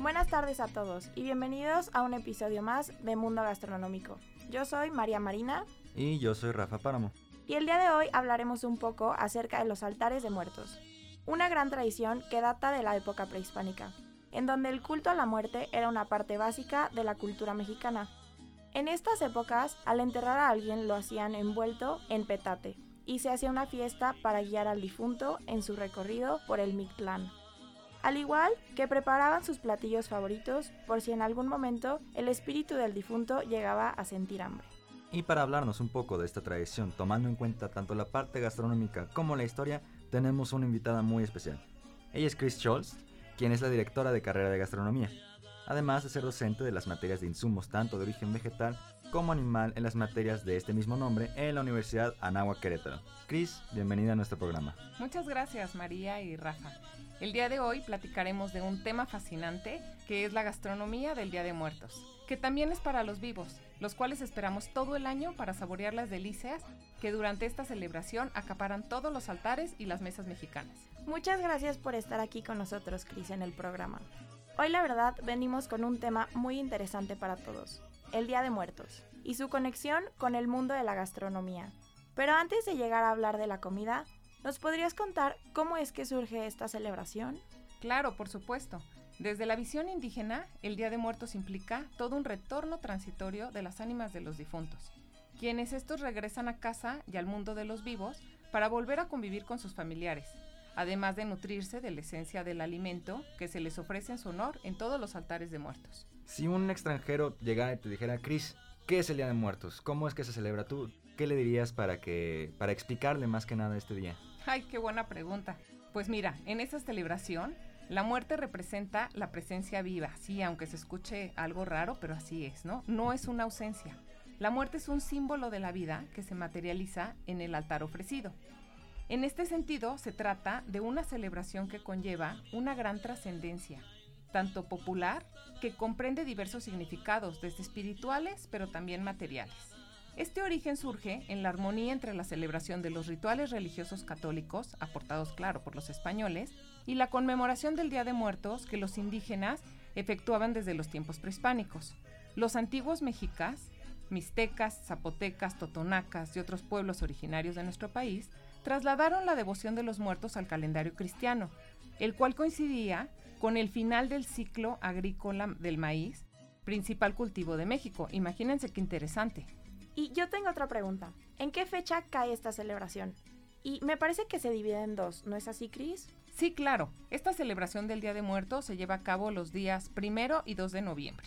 Buenas tardes a todos y bienvenidos a un episodio más de Mundo Gastronómico. Yo soy María Marina. Y yo soy Rafa Páramo. Y el día de hoy hablaremos un poco acerca de los altares de muertos. Una gran tradición que data de la época prehispánica, en donde el culto a la muerte era una parte básica de la cultura mexicana. En estas épocas, al enterrar a alguien lo hacían envuelto en petate, y se hacía una fiesta para guiar al difunto en su recorrido por el Mictlán. Al igual que preparaban sus platillos favoritos por si en algún momento el espíritu del difunto llegaba a sentir hambre. Y para hablarnos un poco de esta tradición, tomando en cuenta tanto la parte gastronómica como la historia, tenemos una invitada muy especial. Ella es Chris Scholz, quien es la directora de carrera de gastronomía, además de ser docente de las materias de insumos tanto de origen vegetal como animal en las materias de este mismo nombre en la Universidad Anáhuac Querétaro. Cris, bienvenida a nuestro programa. Muchas gracias María y Rafa. El día de hoy platicaremos de un tema fascinante que es la gastronomía del Día de Muertos, que también es para los vivos, los cuales esperamos todo el año para saborear las delicias que durante esta celebración acaparan todos los altares y las mesas mexicanas. Muchas gracias por estar aquí con nosotros, Cris, en el programa. Hoy la verdad venimos con un tema muy interesante para todos, el Día de Muertos, y su conexión con el mundo de la gastronomía. Pero antes de llegar a hablar de la comida, ¿nos podrías contar cómo es que surge esta celebración? Claro, por supuesto. Desde la visión indígena, el Día de Muertos implica todo un retorno transitorio de las ánimas de los difuntos, quienes estos regresan a casa y al mundo de los vivos para volver a convivir con sus familiares, además de nutrirse de la esencia del alimento que se les ofrece en su honor en todos los altares de muertos. Si un extranjero llegara y te dijera, Chris, ¿qué es el Día de Muertos? ¿Cómo es que se celebra tú? ¿Qué le dirías para que para explicarle más que nada este día? Ay, qué buena pregunta. Pues mira, en esta celebración la muerte representa la presencia viva, sí, aunque se escuche algo raro, pero así es, ¿no? No es una ausencia. La muerte es un símbolo de la vida que se materializa en el altar ofrecido. En este sentido, se trata de una celebración que conlleva una gran trascendencia, tanto popular, que comprende diversos significados, desde espirituales, pero también materiales. Este origen surge en la armonía entre la celebración de los rituales religiosos católicos, aportados claro por los españoles, y la conmemoración del Día de Muertos que los indígenas efectuaban desde los tiempos prehispánicos. Los antiguos mexicas, mixtecas, zapotecas, totonacas y otros pueblos originarios de nuestro país trasladaron la devoción de los muertos al calendario cristiano, el cual coincidía con el final del ciclo agrícola del maíz, principal cultivo de México. Imagínense qué interesante. Y yo tengo otra pregunta. ¿En qué fecha cae esta celebración? Y me parece que se divide en dos, ¿no es así, Cris? Sí, claro. Esta celebración del Día de Muertos se lleva a cabo los días primero y 2 de noviembre.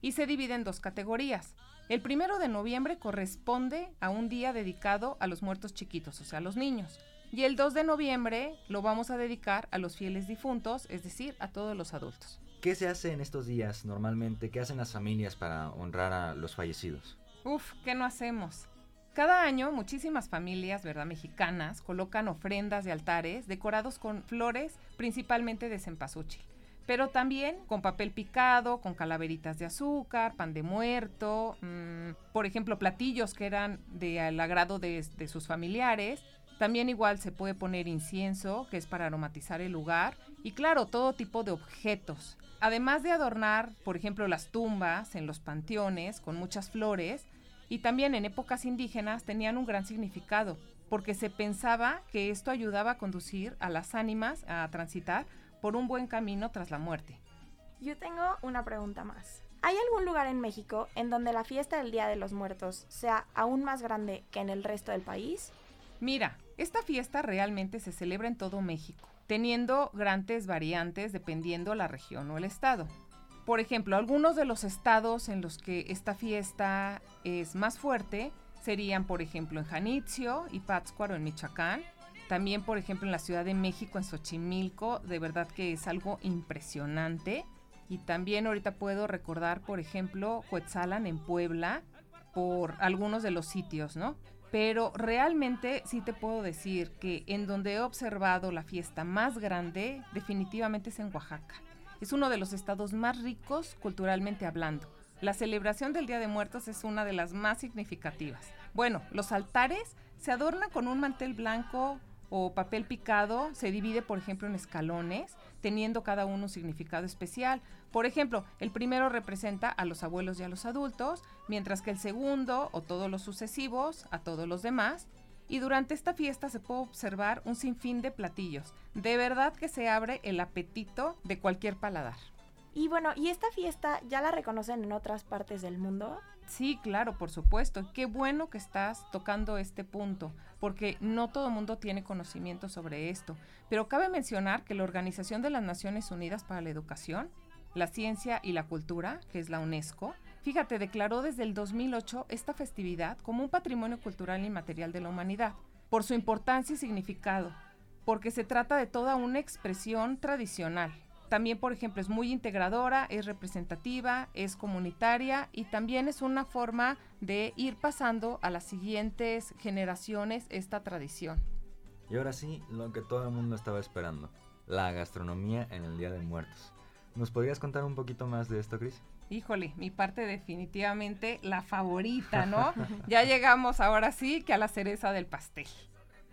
Y se divide en dos categorías. El primero de noviembre corresponde a un día dedicado a los muertos chiquitos, o sea, a los niños. Y el 2 de noviembre lo vamos a dedicar a los fieles difuntos, es decir, a todos los adultos. ¿Qué se hace en estos días normalmente? ¿Qué hacen las familias para honrar a los fallecidos? Uf, ¿qué no hacemos? Cada año muchísimas familias, ¿verdad? Mexicanas colocan ofrendas de altares decorados con flores, principalmente de cempasúchil pero también con papel picado, con calaveritas de azúcar, pan de muerto, mmm, por ejemplo, platillos que eran del agrado de, de, sus familiares. También igual se puede poner incienso, que es para aromatizar el lugar, y claro, todo tipo de objetos. Además de adornar, por ejemplo, las tumbas en los panteones con muchas flores, y también en épocas indígenas tenían un gran significado, porque se pensaba que esto ayudaba a conducir a las ánimas a transitar por un buen camino tras la muerte. Yo tengo una pregunta más. ¿Hay algún lugar en México en donde la fiesta del Día de los Muertos sea aún más grande que en el resto del país? Mira, esta fiesta realmente se celebra en todo México, teniendo grandes variantes dependiendo la región o el estado. Por ejemplo, algunos de los estados en los que esta fiesta es más fuerte serían, por ejemplo, en Janitzio y Pátzcuaro en Michoacán, también, por ejemplo, en la Ciudad de México, en Xochimilco, de verdad que es algo impresionante. Y también ahorita puedo recordar, por ejemplo, Coetzalan en Puebla, por algunos de los sitios, ¿no? Pero realmente sí te puedo decir que en donde he observado la fiesta más grande, definitivamente es en Oaxaca. Es uno de los estados más ricos culturalmente hablando. La celebración del Día de Muertos es una de las más significativas. Bueno, los altares se adornan con un mantel blanco o papel picado se divide, por ejemplo, en escalones, teniendo cada uno un significado especial. Por ejemplo, el primero representa a los abuelos y a los adultos, mientras que el segundo o todos los sucesivos a todos los demás. Y durante esta fiesta se puede observar un sinfín de platillos. De verdad que se abre el apetito de cualquier paladar. Y bueno, ¿y esta fiesta ya la reconocen en otras partes del mundo? Sí, claro, por supuesto. Qué bueno que estás tocando este punto, porque no todo el mundo tiene conocimiento sobre esto. Pero cabe mencionar que la Organización de las Naciones Unidas para la Educación, la Ciencia y la Cultura, que es la UNESCO, fíjate, declaró desde el 2008 esta festividad como un patrimonio cultural inmaterial de la humanidad, por su importancia y significado, porque se trata de toda una expresión tradicional también, por ejemplo, es muy integradora, es representativa, es comunitaria y también es una forma de ir pasando a las siguientes generaciones esta tradición. Y ahora sí, lo que todo el mundo estaba esperando, la gastronomía en el Día de Muertos. ¿Nos podrías contar un poquito más de esto, Cris? Híjole, mi parte definitivamente la favorita, ¿no? ya llegamos ahora sí que a la cereza del pastel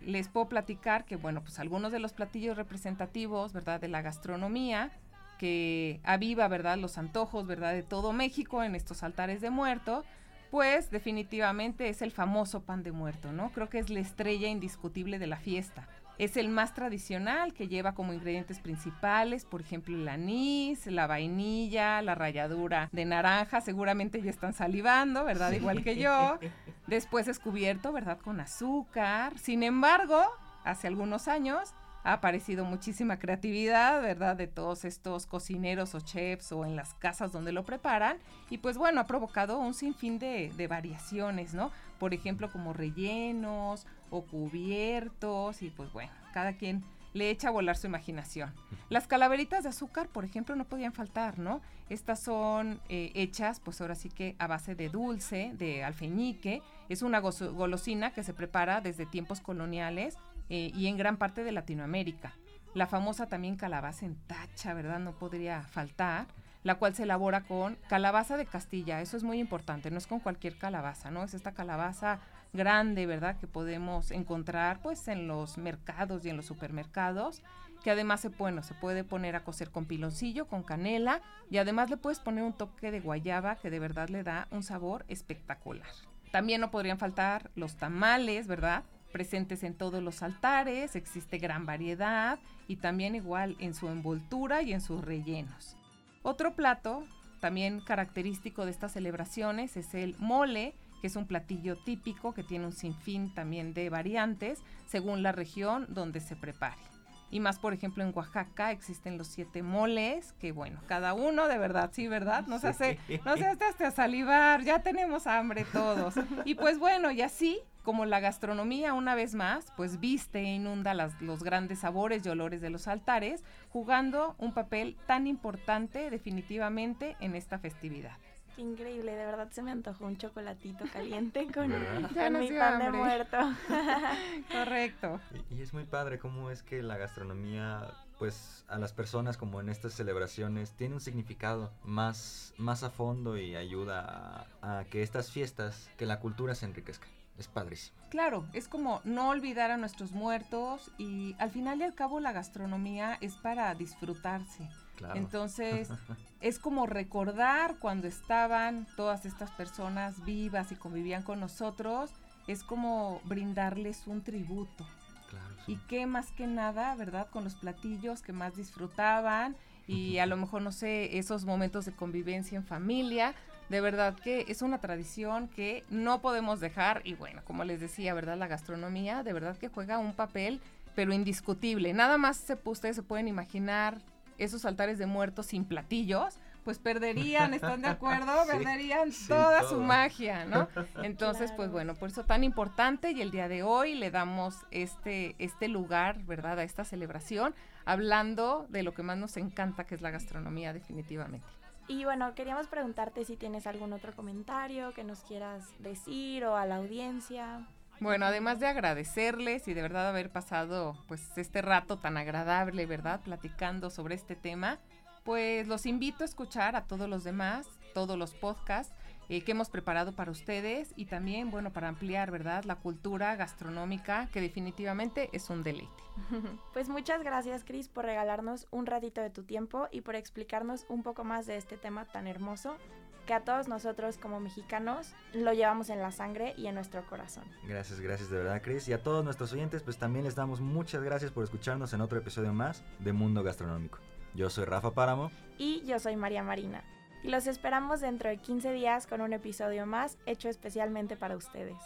les puedo platicar que, bueno, pues algunos de los platillos representativos, ¿verdad?, de la gastronomía, que aviva, ¿verdad?, los antojos, ¿verdad?, de todo México en estos altares de muerto, pues definitivamente es el famoso pan de muerto, ¿no? Creo que es la estrella indiscutible de la fiesta. Es el más tradicional que lleva como ingredientes principales, por ejemplo, el anís, la vainilla, la ralladura de naranja, seguramente ya están salivando, ¿verdad? Igual que yo. Después es cubierto, ¿verdad? Con azúcar. Sin embargo, hace algunos años ha aparecido muchísima creatividad, ¿verdad? De todos estos cocineros o chefs o en las casas donde lo preparan. Y pues bueno, ha provocado un sinfín de, de variaciones, ¿no? Por ejemplo, como rellenos o cubiertos y pues bueno, cada quien le echa a volar su imaginación. Las calaveritas de azúcar, por ejemplo, no podían faltar, ¿no? Estas son eh, hechas, pues ahora sí que a base de dulce, de alfeñique. Es una golosina que se prepara desde tiempos coloniales eh, y en gran parte de Latinoamérica. La famosa también calabaza en tacha, ¿verdad? No podría faltar la cual se elabora con calabaza de Castilla. Eso es muy importante, no es con cualquier calabaza, ¿no? Es esta calabaza grande, ¿verdad? Que podemos encontrar pues en los mercados y en los supermercados, que además se, bueno, se puede poner a cocer con piloncillo, con canela y además le puedes poner un toque de guayaba que de verdad le da un sabor espectacular. También no podrían faltar los tamales, ¿verdad? Presentes en todos los altares, existe gran variedad y también igual en su envoltura y en sus rellenos. Otro plato también característico de estas celebraciones es el mole, que es un platillo típico que tiene un sinfín también de variantes según la región donde se prepare. Y más, por ejemplo, en Oaxaca existen los siete moles, que bueno, cada uno de verdad, sí, ¿verdad? Nos hace, nos hace hasta salivar, ya tenemos hambre todos. Y pues bueno, y así como la gastronomía una vez más, pues viste e inunda los grandes sabores y olores de los altares, jugando un papel tan importante definitivamente en esta festividad. Qué increíble, de verdad se me antojó un chocolatito caliente con, mi pan de muerto. Correcto. Y, es muy padre cómo es que la gastronomía, pues a las personas como en estas celebraciones, tiene un significado más, más a fondo y ayuda a, a que estas fiestas, que la cultura se enriquezca. Es padrísimo. Claro, es como no olvidar a nuestros muertos y al final y al cabo la gastronomía es para disfrutarse. Entonces, es como recordar cuando estaban todas estas personas vivas y convivían con nosotros, es como brindarles un tributo. Y qué más que nada, ¿verdad? Con los platillos que más disfrutaban y a lo mejor, no sé, esos momentos de convivencia en familia. De verdad que es una tradición que no podemos dejar y bueno, como les decía, ¿verdad? La gastronomía de verdad que juega un papel, pero indiscutible. Nada más se, ustedes se pueden imaginar esos altares de muertos sin platillos, pues perderían, ¿están de acuerdo? perderían toda su magia, ¿no? Entonces, pues bueno, por eso tan importante y el día de hoy le damos este, este lugar, ¿verdad? A esta celebración, hablando de lo que más nos encanta, que es la gastronomía definitivamente. Y bueno, queríamos preguntarte si tienes algún otro comentario que nos quieras decir o a la audiencia. Bueno, además de agradecerles y de verdad haber pasado pues este rato tan agradable, ¿verdad? Platicando sobre este tema, pues los invito a escuchar a todos los demás, todos los podcasts eh, que hemos preparado para ustedes y también, bueno, para ampliar, ¿verdad?, la cultura gastronómica, que definitivamente es un deleite. Pues muchas gracias, Cris, por regalarnos un ratito de tu tiempo y por explicarnos un poco más de este tema tan hermoso que a todos nosotros como mexicanos lo llevamos en la sangre y en nuestro corazón. Gracias, gracias de verdad, Cris. Y a todos nuestros oyentes, pues también les damos muchas gracias por escucharnos en otro episodio más de Mundo Gastronómico. Yo soy Rafa Páramo. Y yo soy María Marina. Y los esperamos dentro de 15 días con un episodio más hecho especialmente para ustedes.